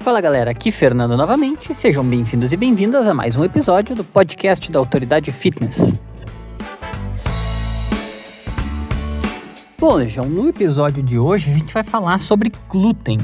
Fala galera, aqui Fernando novamente. Sejam bem-vindos e bem-vindas a mais um episódio do podcast da Autoridade Fitness. Bom, Legião, no episódio de hoje a gente vai falar sobre glúten.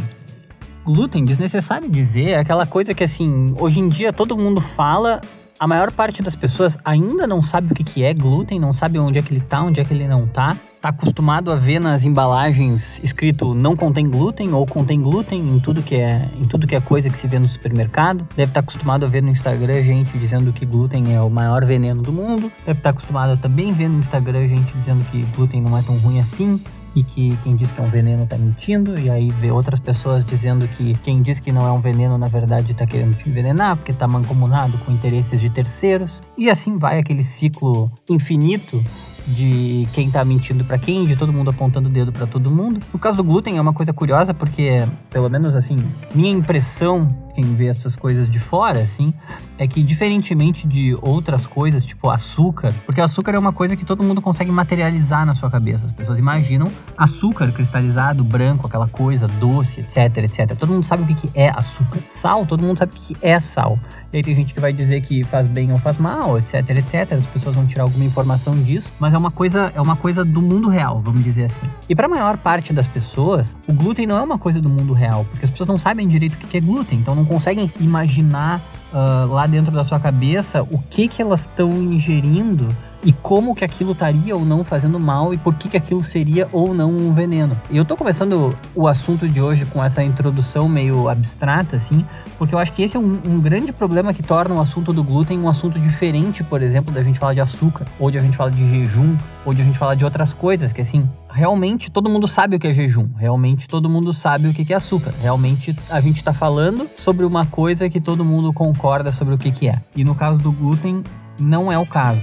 Glúten, desnecessário dizer, é aquela coisa que assim, hoje em dia todo mundo fala, a maior parte das pessoas ainda não sabe o que, que é glúten, não sabe onde é que ele tá, onde é que ele não tá. Tá acostumado a ver nas embalagens escrito não contém glúten ou contém glúten em tudo que é, em tudo que é coisa que se vê no supermercado. Deve estar tá acostumado a ver no Instagram gente dizendo que glúten é o maior veneno do mundo. Deve estar tá acostumado a também ver no Instagram gente dizendo que glúten não é tão ruim assim e que quem diz que é um veneno está mentindo, e aí vê outras pessoas dizendo que quem diz que não é um veneno, na verdade, está querendo te envenenar, porque está mancomunado com interesses de terceiros, e assim vai aquele ciclo infinito de quem tá mentindo para quem, de todo mundo apontando o dedo para todo mundo. No caso do glúten é uma coisa curiosa porque, pelo menos assim, minha impressão quem vê essas coisas de fora, assim, é que diferentemente de outras coisas, tipo açúcar, porque açúcar é uma coisa que todo mundo consegue materializar na sua cabeça. As pessoas imaginam açúcar cristalizado, branco, aquela coisa doce, etc, etc. Todo mundo sabe o que é açúcar. Sal, todo mundo sabe o que é sal. E aí tem gente que vai dizer que faz bem ou faz mal, etc, etc. As pessoas vão tirar alguma informação disso, mas é uma coisa, é uma coisa do mundo real, vamos dizer assim. E para a maior parte das pessoas, o glúten não é uma coisa do mundo real, porque as pessoas não sabem direito o que é glúten, então não conseguem imaginar uh, lá dentro da sua cabeça o que que elas estão ingerindo e como que aquilo estaria ou não fazendo mal e por que que aquilo seria ou não um veneno. E eu tô começando o assunto de hoje com essa introdução meio abstrata, assim, porque eu acho que esse é um, um, grande problema que torna o assunto do glúten um assunto diferente, por exemplo, da gente falar de açúcar, ou de a gente falar de jejum, ou de a gente falar de outras coisas, que assim, realmente todo mundo sabe o que é jejum, realmente todo mundo sabe o que é açúcar, realmente a gente está falando sobre uma coisa que todo mundo concorda sobre o que, que é. E no caso do glúten, não é o caso.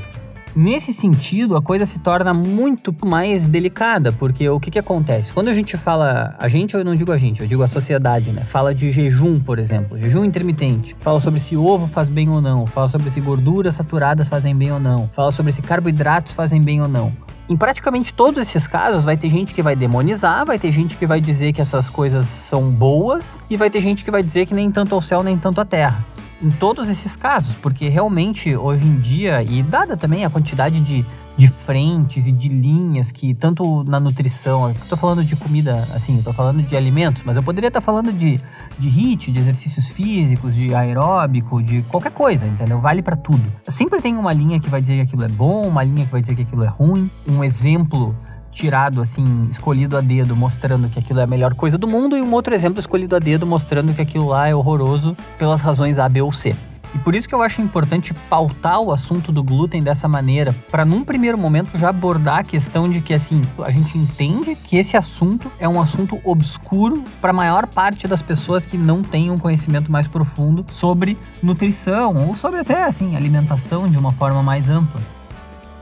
Nesse sentido, a coisa se torna muito mais delicada, porque o que, que acontece? Quando a gente fala, a gente, eu não digo a gente, eu digo a sociedade, né? Fala de jejum, por exemplo, jejum intermitente. Fala sobre se ovo faz bem ou não, fala sobre se gorduras saturadas fazem bem ou não, fala sobre se carboidratos fazem bem ou não. Em praticamente todos esses casos, vai ter gente que vai demonizar, vai ter gente que vai dizer que essas coisas são boas, e vai ter gente que vai dizer que nem tanto ao céu, nem tanto à terra em todos esses casos, porque realmente hoje em dia, e dada também a quantidade de, de frentes e de linhas que, tanto na nutrição, eu tô falando de comida, assim, eu tô falando de alimentos, mas eu poderia estar tá falando de, de HIIT, de exercícios físicos, de aeróbico, de qualquer coisa, entendeu? Vale para tudo. Sempre tem uma linha que vai dizer que aquilo é bom, uma linha que vai dizer que aquilo é ruim, um exemplo tirado, assim, escolhido a dedo, mostrando que aquilo é a melhor coisa do mundo, e um outro exemplo escolhido a dedo, mostrando que aquilo lá é horroroso pelas razões A, B ou C. E por isso que eu acho importante pautar o assunto do glúten dessa maneira, para num primeiro momento já abordar a questão de que assim, a gente entende que esse assunto é um assunto obscuro para a maior parte das pessoas que não têm um conhecimento mais profundo sobre nutrição ou sobre até assim, alimentação de uma forma mais ampla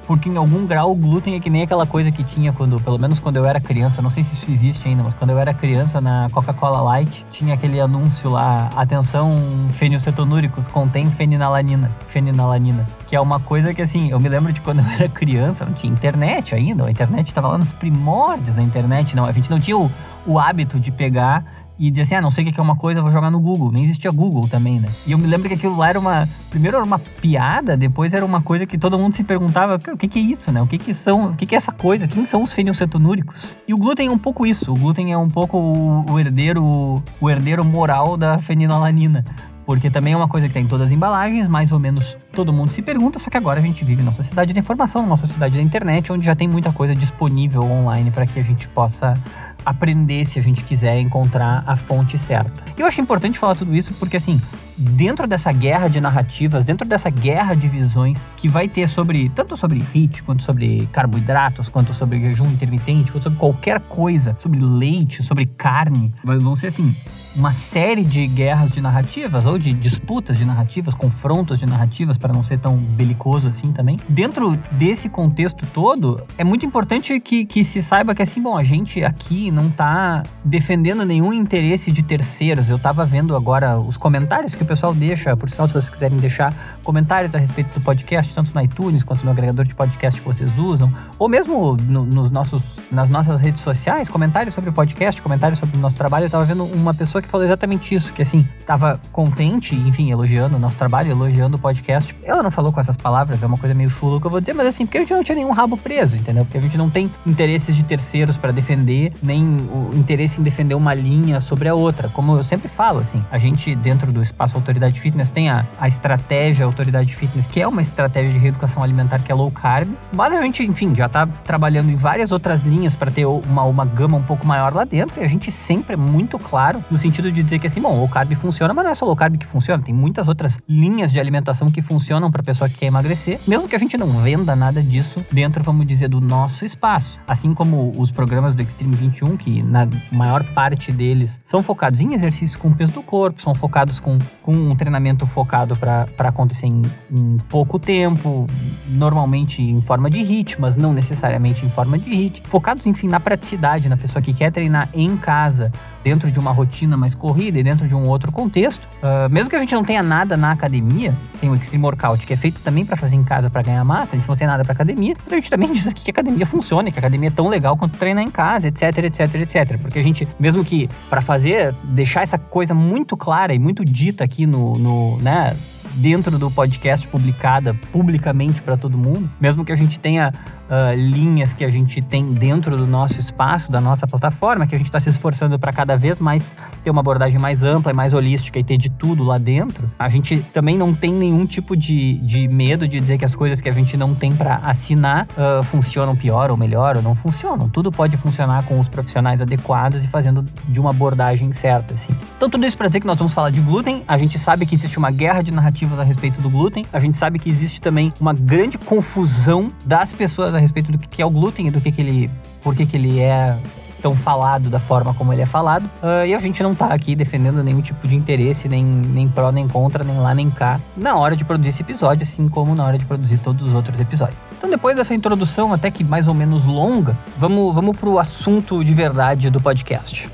porque em algum grau o glúten é que nem aquela coisa que tinha quando, pelo menos quando eu era criança, não sei se isso existe ainda, mas quando eu era criança na Coca-Cola Light, tinha aquele anúncio lá, atenção, fenilcetonúricos contém fenilalanina, fenilalanina, que é uma coisa que assim, eu me lembro de quando eu era criança, não tinha internet ainda, a internet estava lá nos primórdios da internet, não, a gente não tinha o, o hábito de pegar e dizer assim, ah, não sei o que é uma coisa, vou jogar no Google. Nem existia Google também, né? E eu me lembro que aquilo lá era uma. Primeiro era uma piada, depois era uma coisa que todo mundo se perguntava: o que, que é isso, né? O que, que são. O que, que é essa coisa? Quem são os fenilcetonúricos? E o glúten é um pouco isso. O glúten é um pouco o, o herdeiro. O herdeiro moral da fenilalanina porque também é uma coisa que tem em todas as embalagens, mais ou menos todo mundo se pergunta, só que agora a gente vive numa sociedade da informação, numa sociedade da internet, onde já tem muita coisa disponível online para que a gente possa aprender se a gente quiser encontrar a fonte certa. E eu acho importante falar tudo isso porque assim, dentro dessa guerra de narrativas, dentro dessa guerra de visões que vai ter sobre tanto sobre HIIT, quanto sobre carboidratos, quanto sobre jejum intermitente, quanto sobre qualquer coisa, sobre leite, sobre carne, vão ser assim, uma série de guerras de narrativas ou de disputas de narrativas, confrontos de narrativas, para não ser tão belicoso assim também. Dentro desse contexto todo, é muito importante que, que se saiba que assim, bom, a gente aqui não tá defendendo nenhum interesse de terceiros. Eu tava vendo agora os comentários que o pessoal deixa, por sinal, se vocês quiserem deixar comentários a respeito do podcast, tanto no iTunes quanto no agregador de podcast que vocês usam, ou mesmo no, nos nossos, nas nossas redes sociais, comentários sobre o podcast, comentários sobre o nosso trabalho. Eu tava vendo uma pessoa que falou exatamente isso, que assim, tava contente, enfim, elogiando o nosso trabalho, elogiando o podcast. Ela não falou com essas palavras, é uma coisa meio chula que eu vou dizer, mas assim, porque a gente não tinha nenhum rabo preso, entendeu? Porque a gente não tem interesses de terceiros para defender, nem o interesse em defender uma linha sobre a outra. Como eu sempre falo, assim, a gente, dentro do espaço Autoridade Fitness, tem a, a estratégia Autoridade Fitness, que é uma estratégia de reeducação alimentar que é low carb, mas a gente, enfim, já tá trabalhando em várias outras linhas para ter uma, uma gama um pouco maior lá dentro, e a gente sempre é muito claro no sentido de dizer que assim, bom, low carb funciona, mas não é só low carb que funciona, tem muitas outras linhas de alimentação que funcionam para pessoa que quer emagrecer, mesmo que a gente não venda nada disso dentro, vamos dizer, do nosso espaço. Assim como os programas do Extreme 21, que na maior parte deles são focados em exercícios com peso do corpo, são focados com, com um treinamento focado para acontecer em, em pouco tempo, normalmente em forma de HIIT, mas não necessariamente em forma de HIIT, focados, enfim, na praticidade, na pessoa que quer treinar em casa, dentro de uma rotina mais corrida e dentro de um outro contexto. Uh, mesmo que a gente não tenha nada na academia, tem o Extreme Workout, que é feito também para fazer em casa para ganhar massa, a gente não tem nada para academia, mas a gente também diz aqui que a academia funciona, que a academia é tão legal quanto treinar em casa, etc, etc, etc. Porque a gente, mesmo que para fazer, deixar essa coisa muito clara e muito dita aqui no, no né, dentro do podcast publicada publicamente para todo mundo, mesmo que a gente tenha uh, linhas que a gente tem dentro do nosso espaço, da nossa plataforma, que a gente está se esforçando para cada vez mais ter uma abordagem mais ampla e mais holística e ter de tudo lá dentro. A gente também não tem nenhum tipo de, de medo de dizer que as coisas que a gente não tem para assinar uh, funcionam pior ou melhor ou não funcionam. Tudo pode funcionar com os profissionais adequados e fazendo de uma abordagem certa, assim. Então tudo isso para dizer que nós vamos falar de glúten. A gente sabe que existe uma guerra de narrativas a respeito do glúten. A gente sabe que existe também uma grande confusão das pessoas a respeito do que é o glúten e do que, que ele, por que, que ele é tão falado da forma como ele é falado. Uh, e a gente não tá aqui defendendo nenhum tipo de interesse, nem, nem pró, nem contra, nem lá, nem cá, na hora de produzir esse episódio, assim como na hora de produzir todos os outros episódios. Então, depois dessa introdução, até que mais ou menos longa, vamos, vamos pro assunto de verdade do podcast.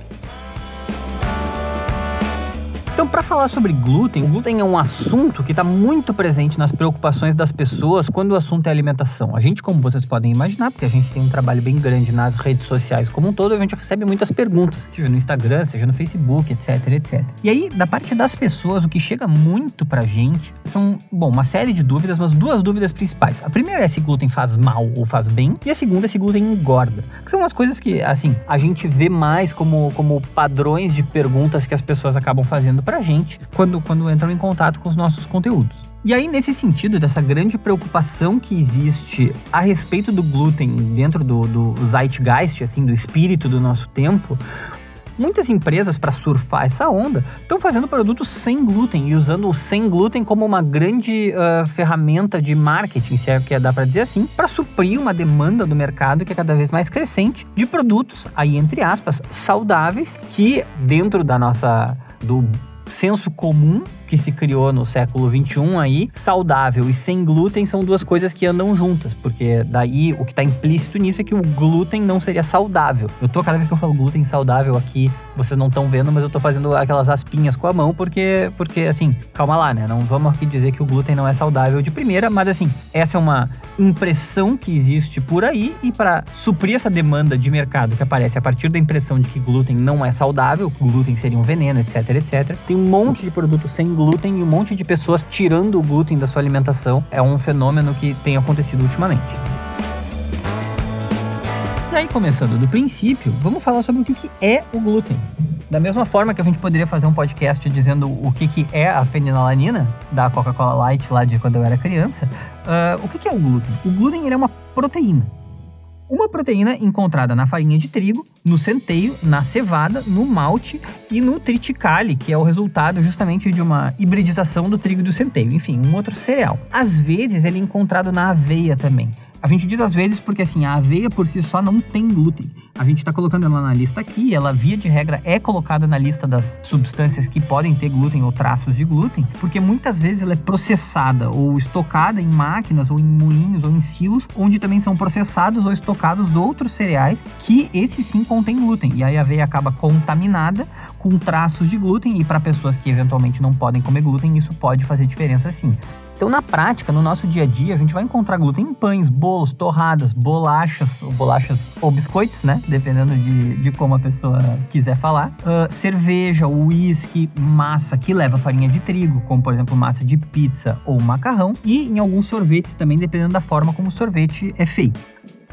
Então, para falar sobre glúten, o glúten é um assunto que está muito presente nas preocupações das pessoas quando o assunto é alimentação. A gente, como vocês podem imaginar, porque a gente tem um trabalho bem grande nas redes sociais como um todo, a gente recebe muitas perguntas, seja no Instagram, seja no Facebook, etc, etc. E aí, da parte das pessoas, o que chega muito pra gente são, bom, uma série de dúvidas, mas duas dúvidas principais. A primeira é se glúten faz mal ou faz bem, e a segunda é se glúten engorda. Que são as coisas que, assim, a gente vê mais como, como padrões de perguntas que as pessoas acabam fazendo pra gente quando, quando entram em contato com os nossos conteúdos. E aí, nesse sentido, dessa grande preocupação que existe a respeito do glúten dentro do, do zeitgeist, assim, do espírito do nosso tempo, muitas empresas, para surfar essa onda, estão fazendo produtos sem glúten e usando o sem glúten como uma grande uh, ferramenta de marketing, se é que dá para dizer assim, para suprir uma demanda do mercado que é cada vez mais crescente de produtos, aí entre aspas, saudáveis, que dentro da nossa do senso comum que se criou no século 21 aí, saudável e sem glúten são duas coisas que andam juntas, porque daí o que está implícito nisso é que o glúten não seria saudável. Eu tô cada vez que eu falo glúten saudável aqui, vocês não estão vendo, mas eu tô fazendo aquelas aspinhas com a mão porque porque assim, calma lá, né? Não vamos aqui dizer que o glúten não é saudável de primeira, mas assim, essa é uma impressão que existe por aí e para suprir essa demanda de mercado que aparece a partir da impressão de que glúten não é saudável, glúten seria um veneno, etc, etc. Tem monte de produtos sem glúten e um monte de pessoas tirando o glúten da sua alimentação. É um fenômeno que tem acontecido ultimamente. E aí, começando do princípio, vamos falar sobre o que, é o glúten. Da mesma forma que a gente poderia fazer um podcast dizendo o que, que é a fenilalanina da Coca-Cola Light lá de quando eu era criança, uh, o que, que é o glúten? O glúten ele é uma proteína. Uma proteína encontrada na farinha de trigo, no centeio, na cevada, no malte e no triticale, que é o resultado justamente de uma hibridização do trigo e do centeio, enfim, um outro cereal. Às vezes ele é encontrado na aveia também. A gente diz às vezes porque assim, a aveia por si só não tem glúten. A gente está colocando ela na lista aqui, ela via de regra é colocada na lista das substâncias que podem ter glúten ou traços de glúten, porque muitas vezes ela é processada ou estocada em máquinas ou em moinhos ou em silos, onde também são processados ou estocados outros cereais que esse sim contém glúten. E aí a aveia acaba contaminada com traços de glúten e para pessoas que eventualmente não podem comer glúten, isso pode fazer diferença sim. Então, na prática, no nosso dia a dia, a gente vai encontrar glúten em pães, bolos, torradas, bolachas, ou bolachas ou biscoitos, né? Dependendo de, de como a pessoa quiser falar. Uh, cerveja, uísque, massa que leva farinha de trigo, como por exemplo massa de pizza ou macarrão. E em alguns sorvetes também, dependendo da forma como o sorvete é feito.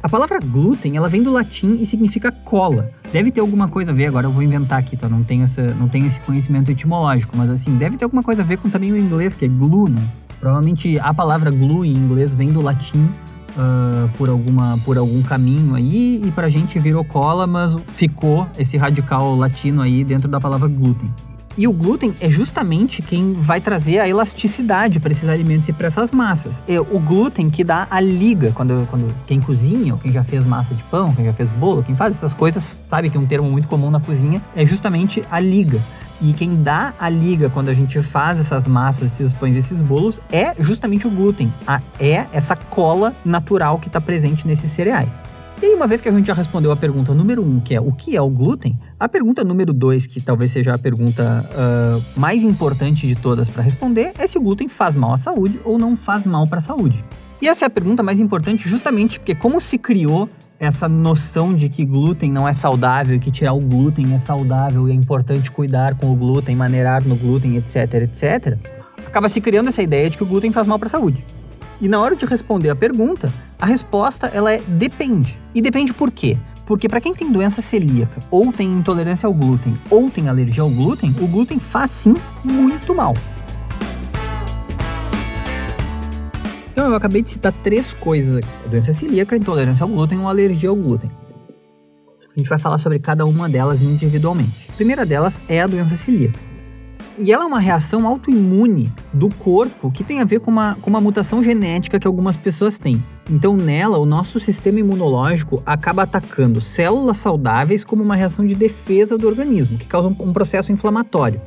A palavra glúten, ela vem do latim e significa cola. Deve ter alguma coisa a ver, agora eu vou inventar aqui, tá? Não tenho, essa, não tenho esse conhecimento etimológico, mas assim, deve ter alguma coisa a ver com também o inglês, que é glue, né? Provavelmente a palavra glue em inglês vem do latim uh, por, alguma, por algum caminho aí e pra gente virou cola, mas ficou esse radical latino aí dentro da palavra glúten. E o glúten é justamente quem vai trazer a elasticidade para esses alimentos e para essas massas. É o glúten que dá a liga. Quando, quando quem cozinha, ou quem já fez massa de pão, quem já fez bolo, quem faz essas coisas, sabe que um termo muito comum na cozinha é justamente a liga. E quem dá a liga quando a gente faz essas massas, esses pães, esses bolos, é justamente o glúten. A, é essa cola natural que está presente nesses cereais. E aí, uma vez que a gente já respondeu a pergunta número um, que é o que é o glúten, a pergunta número dois, que talvez seja a pergunta uh, mais importante de todas para responder, é se o glúten faz mal à saúde ou não faz mal para a saúde. E essa é a pergunta mais importante justamente porque como se criou essa noção de que glúten não é saudável, que tirar o glúten é saudável e é importante cuidar com o glúten, maneirar no glúten, etc, etc, acaba se criando essa ideia de que o glúten faz mal para a saúde. E na hora de responder a pergunta, a resposta ela é depende. E depende por quê? Porque para quem tem doença celíaca, ou tem intolerância ao glúten, ou tem alergia ao glúten, o glúten faz sim muito mal. Então eu acabei de citar três coisas aqui: a doença celíaca, a intolerância ao glúten ou alergia ao glúten. A gente vai falar sobre cada uma delas individualmente. A primeira delas é a doença celíaca. E ela é uma reação autoimune do corpo que tem a ver com uma, com uma mutação genética que algumas pessoas têm. Então, nela, o nosso sistema imunológico acaba atacando células saudáveis como uma reação de defesa do organismo, que causa um, um processo inflamatório.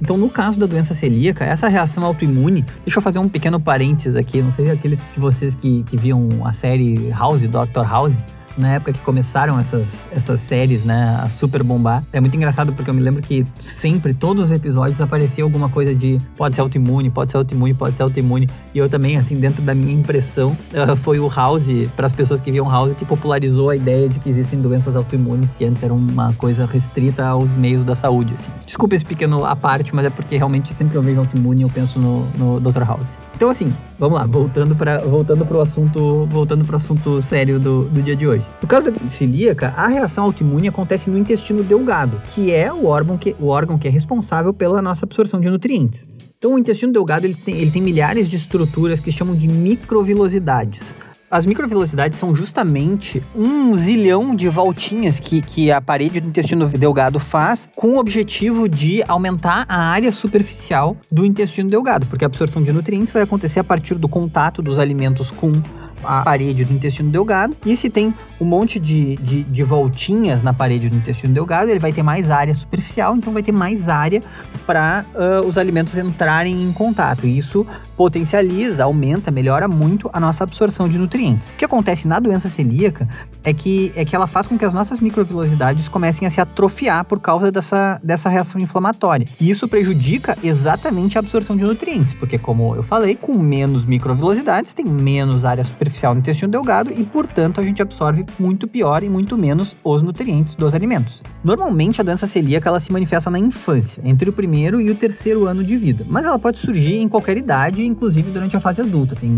Então, no caso da doença celíaca, essa reação autoimune, deixa eu fazer um pequeno parênteses aqui, não sei aqueles de vocês que, que viam a série House, Dr. House, na época que começaram essas, essas séries, né, a super bombar. É muito engraçado porque eu me lembro que sempre, todos os episódios, aparecia alguma coisa de pode ser autoimune, pode ser autoimune, pode ser autoimune. E eu também, assim, dentro da minha impressão, uh, foi o House, para as pessoas que viam House, que popularizou a ideia de que existem doenças autoimunes que antes eram uma coisa restrita aos meios da saúde. Assim. Desculpa esse pequeno à parte, mas é porque realmente sempre eu vejo autoimune eu penso no, no Dr. House. Então, assim, vamos lá, voltando para voltando o assunto, voltando pro assunto sério do, do dia de hoje. No caso da celíaca, a reação autoimune acontece no intestino delgado, que é o órgão que, o órgão que é responsável pela nossa absorção de nutrientes. Então, o intestino delgado ele tem, ele tem milhares de estruturas que chamam de microvilosidades. As microvelocidades são justamente um zilhão de voltinhas que, que a parede do intestino delgado faz com o objetivo de aumentar a área superficial do intestino delgado, porque a absorção de nutrientes vai acontecer a partir do contato dos alimentos com a parede do intestino delgado. E se tem um monte de, de, de, voltinhas na parede do intestino delgado, ele vai ter mais área superficial, então vai ter mais área para uh, os alimentos entrarem em contato. E isso potencializa, aumenta, melhora muito a nossa absorção de nutrientes. O que acontece na doença celíaca é que, é que ela faz com que as nossas microvilosidades comecem a se atrofiar por causa dessa, dessa reação inflamatória. E isso prejudica exatamente a absorção de nutrientes, porque, como eu falei, com menos microvilosidades tem menos área superficial no intestino delgado e, portanto, a gente absorve muito pior e muito menos os nutrientes dos alimentos. Normalmente, a doença celíaca ela se manifesta na infância, entre o primeiro e o terceiro ano de vida, mas ela pode surgir em qualquer idade inclusive durante a fase adulta. Tem,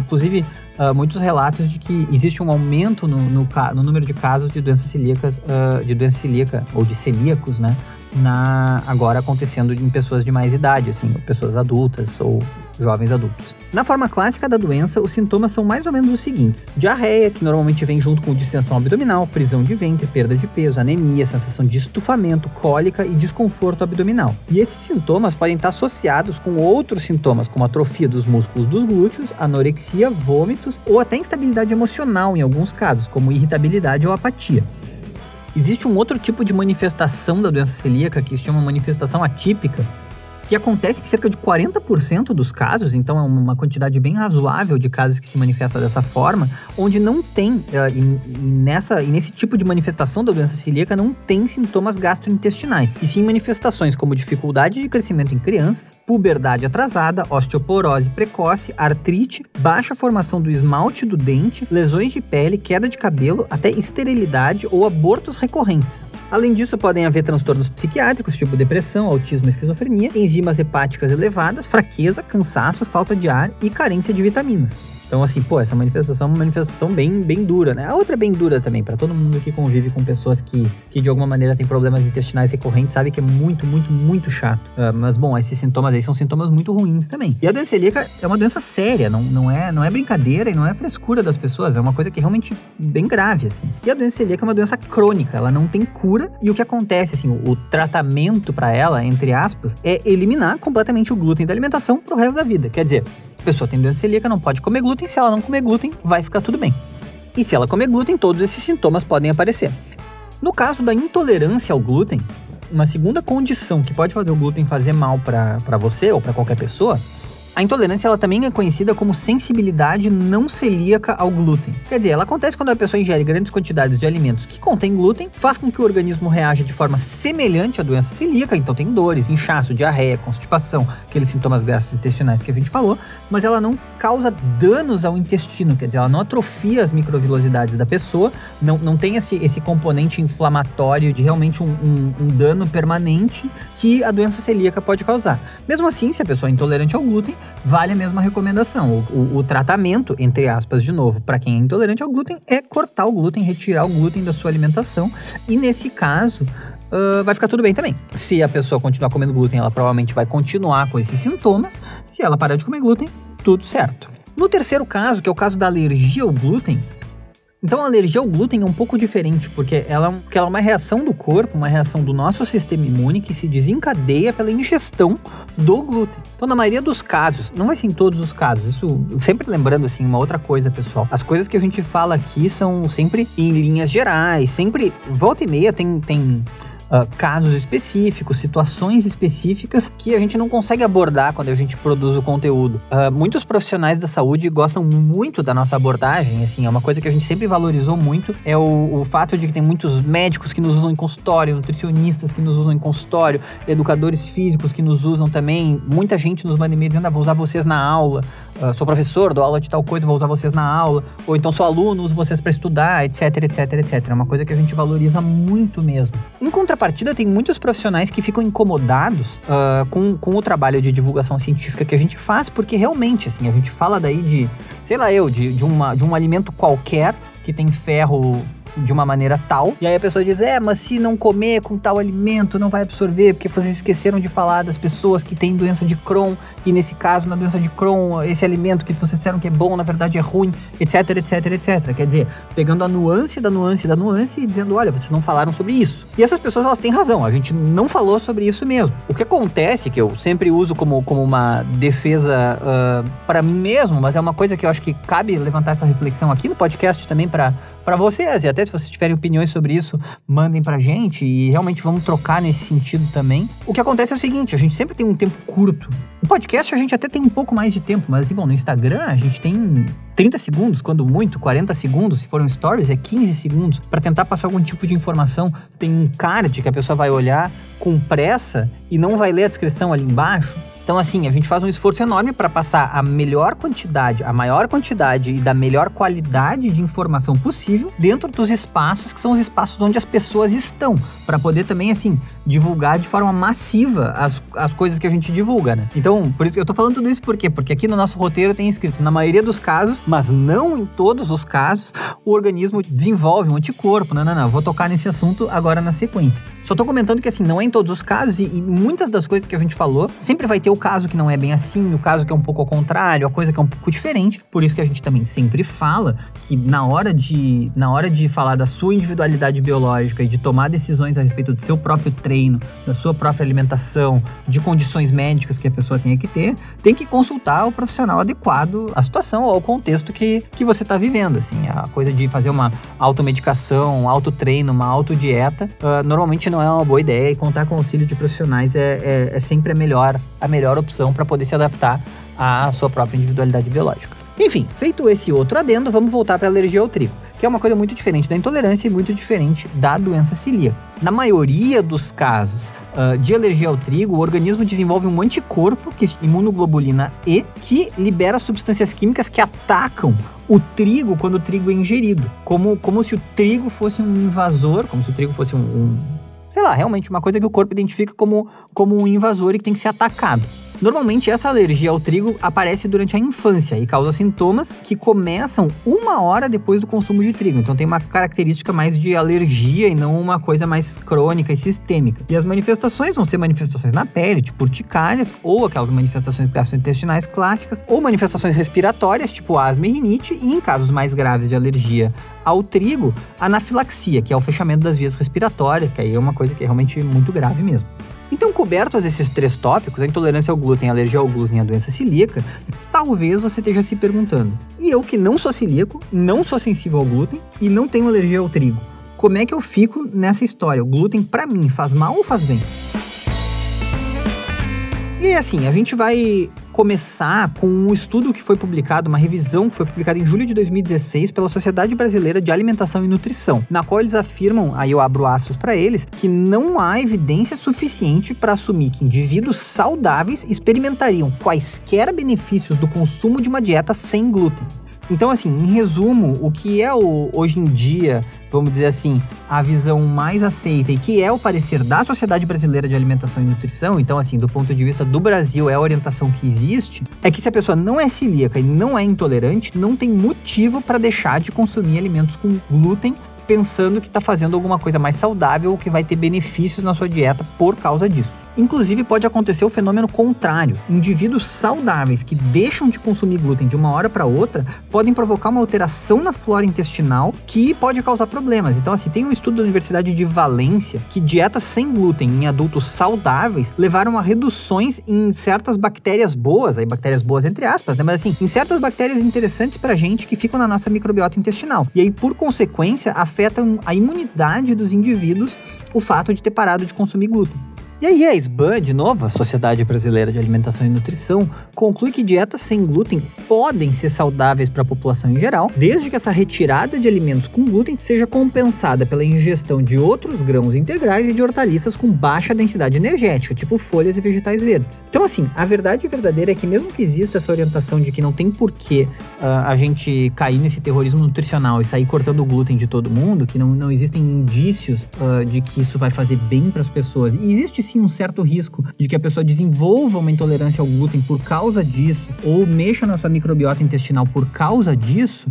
inclusive, uh, muitos relatos de que existe um aumento no, no, no número de casos de doenças celíacas, uh, de doença celíaca ou de celíacos, né? Na agora acontecendo em pessoas de mais idade, assim, pessoas adultas ou jovens adultos. Na forma clássica da doença, os sintomas são mais ou menos os seguintes: diarreia, que normalmente vem junto com distensão abdominal, prisão de ventre, perda de peso, anemia, sensação de estufamento, cólica e desconforto abdominal. E esses sintomas podem estar associados com outros sintomas, como atrofia dos músculos dos glúteos, anorexia, vômitos ou até instabilidade emocional em alguns casos, como irritabilidade ou apatia. Existe um outro tipo de manifestação da doença celíaca que se chama manifestação atípica, que acontece em cerca de 40% dos casos, então é uma quantidade bem razoável de casos que se manifesta dessa forma, onde não tem, uh, e, e, nessa, e nesse tipo de manifestação da doença celíaca, não tem sintomas gastrointestinais, e sim manifestações como dificuldade de crescimento em crianças, puberdade atrasada, osteoporose precoce, artrite, baixa formação do esmalte do dente, lesões de pele, queda de cabelo, até esterilidade ou abortos recorrentes. Além disso, podem haver transtornos psiquiátricos, tipo depressão, autismo e esquizofrenia, enzimas hepáticas elevadas, fraqueza, cansaço, falta de ar e carência de vitaminas. Então, assim, pô, essa manifestação é uma manifestação bem, bem dura, né? A outra é bem dura também, para todo mundo que convive com pessoas que, que de alguma maneira têm problemas intestinais recorrentes, sabe que é muito, muito, muito chato. Uh, mas, bom, esses sintomas aí são sintomas muito ruins também. E a doença celíaca é uma doença séria, não, não, é, não é brincadeira e não é frescura das pessoas, é uma coisa que é realmente bem grave, assim. E a doença celíaca é uma doença crônica, ela não tem cura e o que acontece, assim, o, o tratamento para ela, entre aspas, é eliminar completamente o glúten da alimentação pro resto da vida. Quer dizer, a pessoa tem doença celíaca, não pode comer glúten. Se ela não comer glúten, vai ficar tudo bem. E se ela comer glúten, todos esses sintomas podem aparecer. No caso da intolerância ao glúten, uma segunda condição que pode fazer o glúten fazer mal para você ou para qualquer pessoa a intolerância ela também é conhecida como sensibilidade não celíaca ao glúten. Quer dizer, ela acontece quando a pessoa ingere grandes quantidades de alimentos que contêm glúten, faz com que o organismo reaja de forma semelhante à doença celíaca, então tem dores, inchaço, diarreia, constipação, aqueles sintomas gastrointestinais que a gente falou, mas ela não causa danos ao intestino, quer dizer, ela não atrofia as microvilosidades da pessoa, não, não tem esse, esse componente inflamatório de realmente um, um, um dano permanente que a doença celíaca pode causar. Mesmo assim, se a pessoa é intolerante ao glúten, vale a mesma recomendação. O, o, o tratamento, entre aspas, de novo, para quem é intolerante ao glúten, é cortar o glúten, retirar o glúten da sua alimentação. E nesse caso, Uh, vai ficar tudo bem também. Se a pessoa continuar comendo glúten, ela provavelmente vai continuar com esses sintomas. Se ela parar de comer glúten, tudo certo. No terceiro caso, que é o caso da alergia ao glúten, então a alergia ao glúten é um pouco diferente, porque ela, porque ela é uma reação do corpo, uma reação do nosso sistema imune que se desencadeia pela ingestão do glúten. Então, na maioria dos casos, não vai ser em todos os casos, isso sempre lembrando assim, uma outra coisa, pessoal. As coisas que a gente fala aqui são sempre em linhas gerais, sempre volta e meia tem, tem uh, casos específicos, situações específicas que a gente não consegue abordar quando a gente produz o conteúdo. Uh, muitos profissionais da saúde gostam muito da nossa abordagem, assim, é uma coisa que a gente sempre valorizou muito, é o, o fato de que tem muitos médicos que nos usam em consultório, nutricionistas que nos usam em consultório, educadores físicos que nos usam também, muita gente nos manda e-mail dizendo, ah, vou usar vocês na aula, uh, sou professor, dou aula de tal coisa, vou usar vocês na aula, ou então sou aluno, uso vocês para estudar, etc, etc, etc. É uma coisa que a gente valoriza muito mesmo. Em contrapartida, tem muitos profissionais que ficam incomodados uh, com, com o trabalho de divulgação científica que a gente faz, porque realmente, assim, a gente fala daí de, sei lá eu, de, de, uma, de um alimento qualquer que tem ferro de uma maneira tal. E aí a pessoa diz: é, mas se não comer com tal alimento, não vai absorver, porque vocês esqueceram de falar das pessoas que têm doença de Crohn, e nesse caso, na doença de Crohn, esse alimento que vocês disseram que é bom, na verdade é ruim, etc, etc, etc. Quer dizer, pegando a nuance da nuance da nuance e dizendo: olha, vocês não falaram sobre isso. E essas pessoas, elas têm razão, a gente não falou sobre isso mesmo. O que acontece, que eu sempre uso como, como uma defesa uh, para mim mesmo, mas é uma coisa que eu acho que cabe levantar essa reflexão aqui no podcast também para para vocês. E até se vocês tiverem opiniões sobre isso, mandem pra gente e realmente vamos trocar nesse sentido também. O que acontece é o seguinte, a gente sempre tem um tempo curto. No podcast a gente até tem um pouco mais de tempo, mas bom, no Instagram a gente tem 30 segundos, quando muito, 40 segundos, se for um stories, é 15 segundos, para tentar passar algum tipo de informação. Tem um card que a pessoa vai olhar com pressa e não vai ler a descrição ali embaixo. Então, assim, a gente faz um esforço enorme para passar a melhor quantidade, a maior quantidade e da melhor qualidade de informação possível dentro dos espaços que são os espaços onde as pessoas estão, para poder também, assim, divulgar de forma massiva as, as coisas que a gente divulga, né? Então, por isso eu tô falando tudo isso por quê? Porque aqui no nosso roteiro tem escrito, na maioria dos casos, mas não em todos os casos, o organismo desenvolve um anticorpo. Não, não, não. Vou tocar nesse assunto agora na sequência. Só tô comentando que assim, não é em todos os casos e, e, muitas das coisas que a gente falou, sempre vai ter o caso que não é bem assim, o caso que é um pouco ao contrário, a coisa que é um pouco diferente. Por isso que a gente também sempre fala que na hora de, na hora de falar da sua individualidade biológica e de tomar decisões a respeito do seu próprio treino, da sua própria alimentação, de condições médicas que a pessoa tenha que ter, tem que consultar o profissional adequado à situação ou ao contexto que, que você está vivendo. Assim, a coisa de fazer uma automedicação, um autotreino, uma autodieta, uh, normalmente não é uma boa ideia e contar com o auxílio de profissionais é, é, é sempre a melhor, a melhor opção para poder se adaptar à sua própria individualidade biológica. Enfim, feito esse outro adendo, vamos voltar para a alergia ao trigo, que é uma coisa muito diferente da intolerância e muito diferente da doença celíaca. Na maioria dos casos uh, de alergia ao trigo, o organismo desenvolve um anticorpo, que é imunoglobulina E, que libera substâncias químicas que atacam o trigo quando o trigo é ingerido, como, como se o trigo fosse um invasor, como se o trigo fosse um, um sei lá, realmente uma coisa que o corpo identifica como, como um invasor e que tem que ser atacado. Normalmente, essa alergia ao trigo aparece durante a infância e causa sintomas que começam uma hora depois do consumo de trigo. Então, tem uma característica mais de alergia e não uma coisa mais crônica e sistêmica. E as manifestações vão ser manifestações na pele, tipo urticárias, ou aquelas manifestações gastrointestinais clássicas, ou manifestações respiratórias, tipo asma e rinite, e em casos mais graves de alergia ao trigo, anafilaxia, que é o fechamento das vias respiratórias, que aí é uma coisa que é realmente muito grave mesmo. Então, cobertos esses três tópicos, a intolerância ao glúten, a alergia ao glúten e a doença celíaca, talvez você esteja se perguntando: e eu que não sou celíaco, não sou sensível ao glúten e não tenho alergia ao trigo, como é que eu fico nessa história? O glúten, para mim, faz mal ou faz bem? E assim, a gente vai começar com um estudo que foi publicado, uma revisão que foi publicada em julho de 2016 pela Sociedade Brasileira de Alimentação e Nutrição, na qual eles afirmam, aí eu abro aspas para eles, que não há evidência suficiente para assumir que indivíduos saudáveis experimentariam quaisquer benefícios do consumo de uma dieta sem glúten. Então, assim, em resumo, o que é o, hoje em dia, vamos dizer assim, a visão mais aceita e que é o parecer da Sociedade Brasileira de Alimentação e Nutrição, então, assim, do ponto de vista do Brasil, é a orientação que existe, é que se a pessoa não é celíaca e não é intolerante, não tem motivo para deixar de consumir alimentos com glúten pensando que está fazendo alguma coisa mais saudável ou que vai ter benefícios na sua dieta por causa disso. Inclusive, pode acontecer o fenômeno contrário. Indivíduos saudáveis que deixam de consumir glúten de uma hora para outra podem provocar uma alteração na flora intestinal que pode causar problemas. Então, assim, tem um estudo da Universidade de Valência que dietas sem glúten em adultos saudáveis levaram a reduções em certas bactérias boas, aí bactérias boas entre aspas, né? Mas assim, em certas bactérias interessantes pra gente que ficam na nossa microbiota intestinal. E aí, por consequência, afetam a imunidade dos indivíduos o fato de ter parado de consumir glúten. E aí a SBAN, de novo, a Sociedade Brasileira de Alimentação e Nutrição, conclui que dietas sem glúten podem ser saudáveis para a população em geral, desde que essa retirada de alimentos com glúten seja compensada pela ingestão de outros grãos integrais e de hortaliças com baixa densidade energética, tipo folhas e vegetais verdes. Então, assim, a verdade verdadeira é que mesmo que exista essa orientação de que não tem porquê uh, a gente cair nesse terrorismo nutricional e sair cortando o glúten de todo mundo, que não, não existem indícios uh, de que isso vai fazer bem para as pessoas, e existe sim um certo risco de que a pessoa desenvolva uma intolerância ao glúten por causa disso, ou mexa na sua microbiota intestinal por causa disso,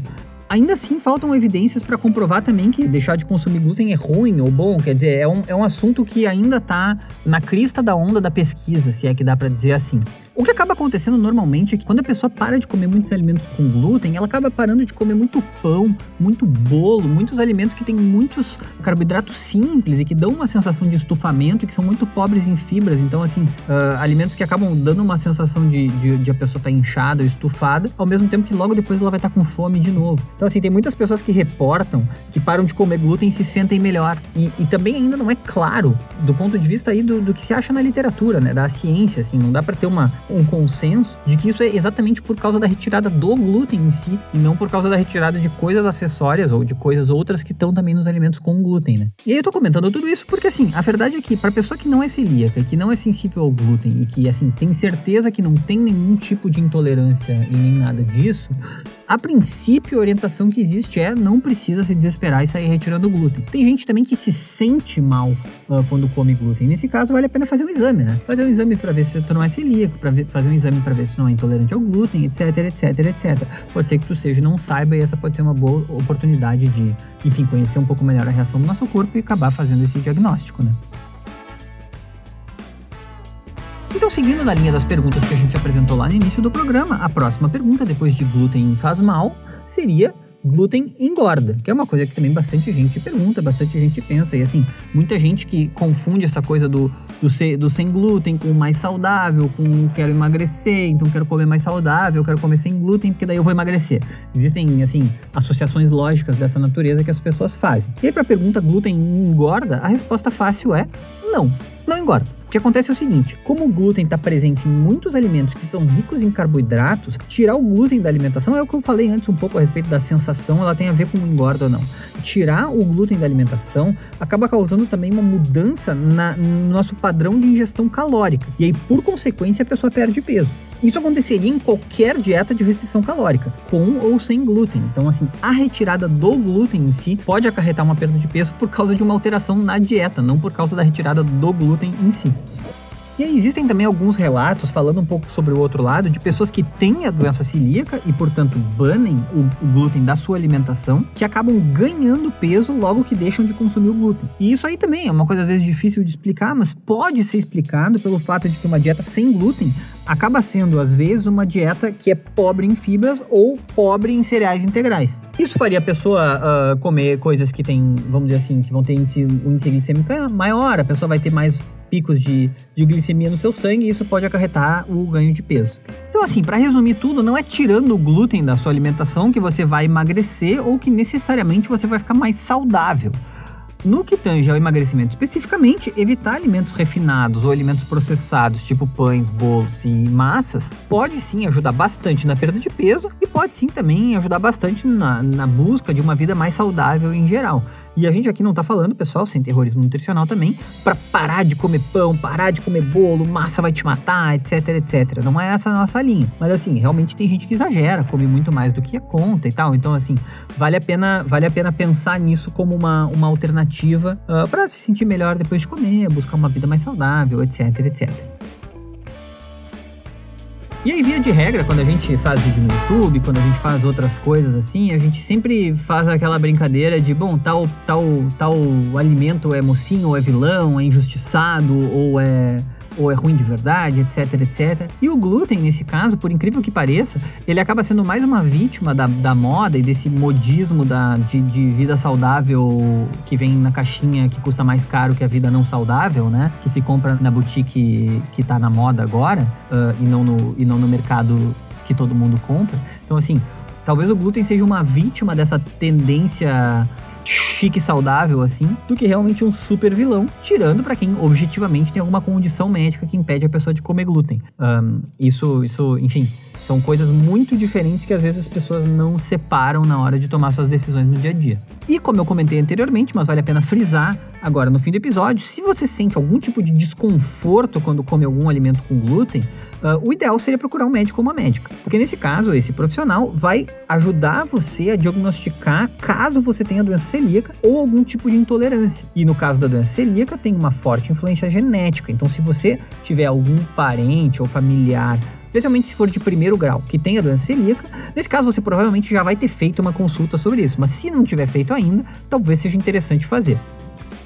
Ainda assim, faltam evidências para comprovar também que deixar de consumir glúten é ruim ou bom. Quer dizer, é um, é um assunto que ainda está na crista da onda da pesquisa, se é que dá para dizer assim. O que acaba acontecendo normalmente é que quando a pessoa para de comer muitos alimentos com glúten, ela acaba parando de comer muito pão, muito bolo, muitos alimentos que têm muitos carboidratos simples e que dão uma sensação de estufamento e que são muito pobres em fibras. Então, assim, uh, alimentos que acabam dando uma sensação de, de, de a pessoa estar tá inchada estufada, ao mesmo tempo que logo depois ela vai estar tá com fome de novo. Então, assim, tem muitas pessoas que reportam que param de comer glúten e se sentem melhor. E, e também ainda não é claro, do ponto de vista aí do, do que se acha na literatura, né, da ciência, assim, não dá para ter uma um consenso de que isso é exatamente por causa da retirada do glúten em si e não por causa da retirada de coisas acessórias ou de coisas outras que estão também nos alimentos com glúten, né? E aí eu tô comentando tudo isso porque assim, a verdade é que para pessoa que não é celíaca, que não é sensível ao glúten e que assim tem certeza que não tem nenhum tipo de intolerância e nem nada disso, a princípio, a orientação que existe é não precisa se desesperar e sair retirando o glúten. Tem gente também que se sente mal uh, quando come glúten. Nesse caso, vale a pena fazer um exame, né? Fazer um exame para ver se tu não é celíaco, para fazer um exame para ver se tu não é intolerante ao glúten, etc, etc, etc. Pode ser que tu seja não saiba e essa pode ser uma boa oportunidade de, enfim, conhecer um pouco melhor a reação do nosso corpo e acabar fazendo esse diagnóstico, né? Então, seguindo na linha das perguntas que a gente apresentou lá no início do programa, a próxima pergunta, depois de glúten faz mal, seria glúten engorda, que é uma coisa que também bastante gente pergunta, bastante gente pensa. E assim, muita gente que confunde essa coisa do, do, ser, do sem glúten com mais saudável, com quero emagrecer, então quero comer mais saudável, quero comer sem glúten, porque daí eu vou emagrecer. Existem, assim, associações lógicas dessa natureza que as pessoas fazem. E aí, para a pergunta glúten engorda, a resposta fácil é não, não engorda. O que acontece é o seguinte: como o glúten está presente em muitos alimentos que são ricos em carboidratos, tirar o glúten da alimentação é o que eu falei antes um pouco a respeito da sensação, ela tem a ver com engorda ou não. Tirar o glúten da alimentação acaba causando também uma mudança na, no nosso padrão de ingestão calórica. E aí, por consequência, a pessoa perde peso. Isso aconteceria em qualquer dieta de restrição calórica, com ou sem glúten. Então, assim, a retirada do glúten em si pode acarretar uma perda de peso por causa de uma alteração na dieta, não por causa da retirada do glúten em si. E aí existem também alguns relatos falando um pouco sobre o outro lado de pessoas que têm a doença celíaca e, portanto, banem o, o, glúten da sua alimentação, que acabam ganhando peso logo que deixam de consumir o glúten. E isso aí também é uma coisa às vezes difícil de explicar, mas pode ser explicado pelo fato de que uma dieta sem glúten acaba sendo, às vezes, uma dieta que é pobre em fibras ou pobre em cereais integrais. Isso faria a pessoa uh, comer coisas que tem, vamos dizer assim, que vão ter índice, um índice glicêmico maior, a pessoa vai ter mais picos de, de glicemia no seu sangue e isso pode acarretar o ganho de peso. Então, assim, para resumir tudo, não é tirando o glúten da sua alimentação que você vai emagrecer ou que necessariamente você vai ficar mais saudável. No que tange ao emagrecimento especificamente, evitar alimentos refinados ou alimentos processados, tipo pães, bolos e massas, pode sim ajudar bastante na perda de peso e pode sim também ajudar bastante na, na busca de uma vida mais saudável em geral. E a gente aqui não tá falando, pessoal, sem terrorismo nutricional também, para parar de comer pão, parar de comer bolo, massa vai te matar, etc, etc. Não é essa a nossa linha. Mas assim, realmente tem gente que exagera, come muito mais do que a conta e tal. Então, assim, vale a pena, vale a pena pensar nisso como uma, uma alternativa uh, ah, para se sentir melhor depois de comer, buscar uma vida mais saudável, etc, etc. E aí, via de regra, quando a gente faz vídeo no YouTube, quando a gente faz outras coisas assim, a gente sempre faz aquela brincadeira de, bom, tal, tal, tal alimento é mocinho, ou é vilão, é injustiçado, ou é ou é ruim de verdade, etc, etc. E o glúten, nesse caso, por incrível que pareça, ele acaba sendo mais uma vítima da, da moda e desse modismo da, de, de vida saudável que vem na caixinha que custa mais caro que a vida não saudável, né? Que se compra na boutique que tá na moda agora uh, e, não no, e não no mercado que todo mundo compra. Então, assim, talvez o glúten seja uma vítima dessa tendência chique e saudável, assim, do que realmente um super vilão, tirando para quem objetivamente tem alguma condição médica que impede a pessoa de comer glúten. Um, isso, isso, enfim, são coisas muito diferentes que às vezes as pessoas não separam na hora de tomar suas decisões no dia a dia. E como eu comentei anteriormente, mas vale a pena frisar agora no fim do episódio, se você sente algum tipo de desconforto quando come algum alimento com glúten, uh, o ideal seria procurar um médico ou uma médica. Porque nesse caso, esse profissional vai ajudar você a diagnosticar caso você tenha doença celíaca ou algum tipo de intolerância. E no caso da doença celíaca, tem uma forte influência genética. Então, se você tiver algum parente ou familiar especialmente se for de primeiro grau, que tem a doença celíaca. Nesse caso, você provavelmente já vai ter feito uma consulta sobre isso, mas se não tiver feito ainda, talvez seja interessante fazer.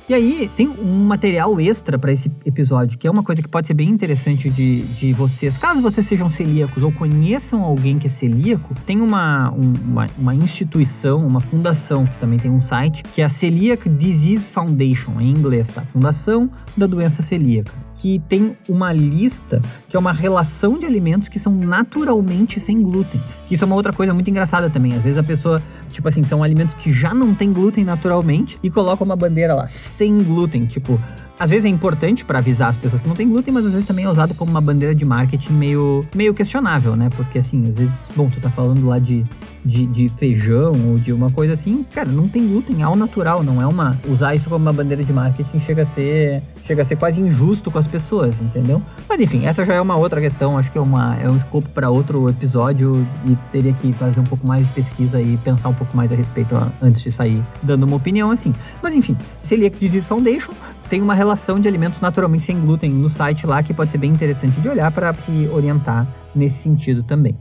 E aí, tem um material extra para esse episódio, que é uma coisa que pode ser bem interessante de, de vocês. Caso vocês sejam celíacos ou conheçam alguém que é celíaco, tem uma, uma, uma, instituição, uma fundação, que também tem um site, que é a Celiac Disease Foundation, em inglês, tá? Fundação da Doença Celíaca que tem uma lista que é uma relação de alimentos que são naturalmente sem glúten. Que isso é uma outra coisa muito engraçada também. Às vezes a pessoa tipo assim, são alimentos que já não tem glúten naturalmente e colocam uma bandeira lá, sem glúten, tipo, às vezes é importante para avisar as pessoas que não tem glúten, mas às vezes também é usado como uma bandeira de marketing meio, meio questionável, né? Porque assim, às vezes, bom, tu tá falando lá de, de, de, feijão ou de uma coisa assim, cara, não tem glúten, é ao natural, não é uma. Usar isso como uma bandeira de marketing chega a ser. Chega a ser quase injusto com as pessoas, entendeu? Mas enfim, essa já é uma outra questão, acho que é, uma, é um escopo para outro episódio e teria que fazer um pouco mais de pesquisa e pensar um pouco mais a respeito antes de sair dando uma opinião assim. Mas enfim, Celiac Disease Foundation tem uma relação de alimentos naturalmente sem glúten no site lá que pode ser bem interessante de olhar para se orientar nesse sentido também.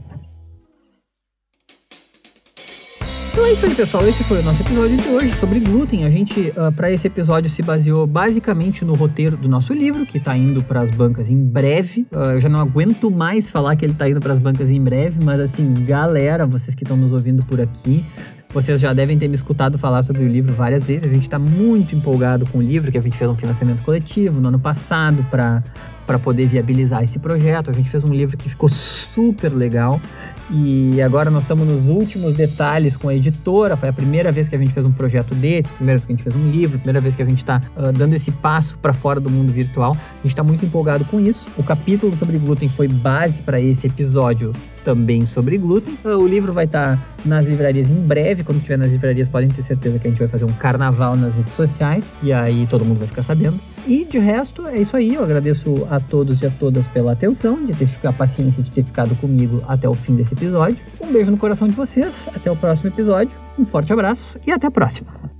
Então é isso aí, pessoal. Esse foi o nosso episódio de hoje sobre glúten. A gente, uh, ah, para esse episódio, se baseou basicamente no roteiro do nosso livro, que está indo para as bancas em breve. Uh, eu já não aguento mais falar que ele está indo para as bancas em breve, mas assim, galera, vocês que estão nos ouvindo por aqui, vocês já devem ter me escutado falar sobre o livro várias vezes. A gente está muito empolgado com o livro, que a gente fez um financiamento coletivo no ano passado para para poder viabilizar esse projeto. A gente fez um livro que ficou super legal e agora nós estamos nos últimos detalhes com a editora. Foi a primeira vez que a gente fez um projeto desse, primeira vez que a gente fez um livro, primeira vez que a gente está uh, dando esse passo para fora do mundo virtual. A gente está muito empolgado com isso. O capítulo sobre glúten foi base para esse episódio também sobre glúten. O livro vai estar tá nas livrarias em breve. Quando estiver nas livrarias, podem ter certeza que a gente vai fazer um carnaval nas redes sociais e aí todo mundo vai ficar sabendo. E de resto, é isso aí. Eu agradeço a todos e a todas pela atenção, de ter ficado a paciência de ter ficado comigo até o fim desse episódio. Um beijo no coração de vocês. Até o próximo episódio. Um forte abraço e até a próxima.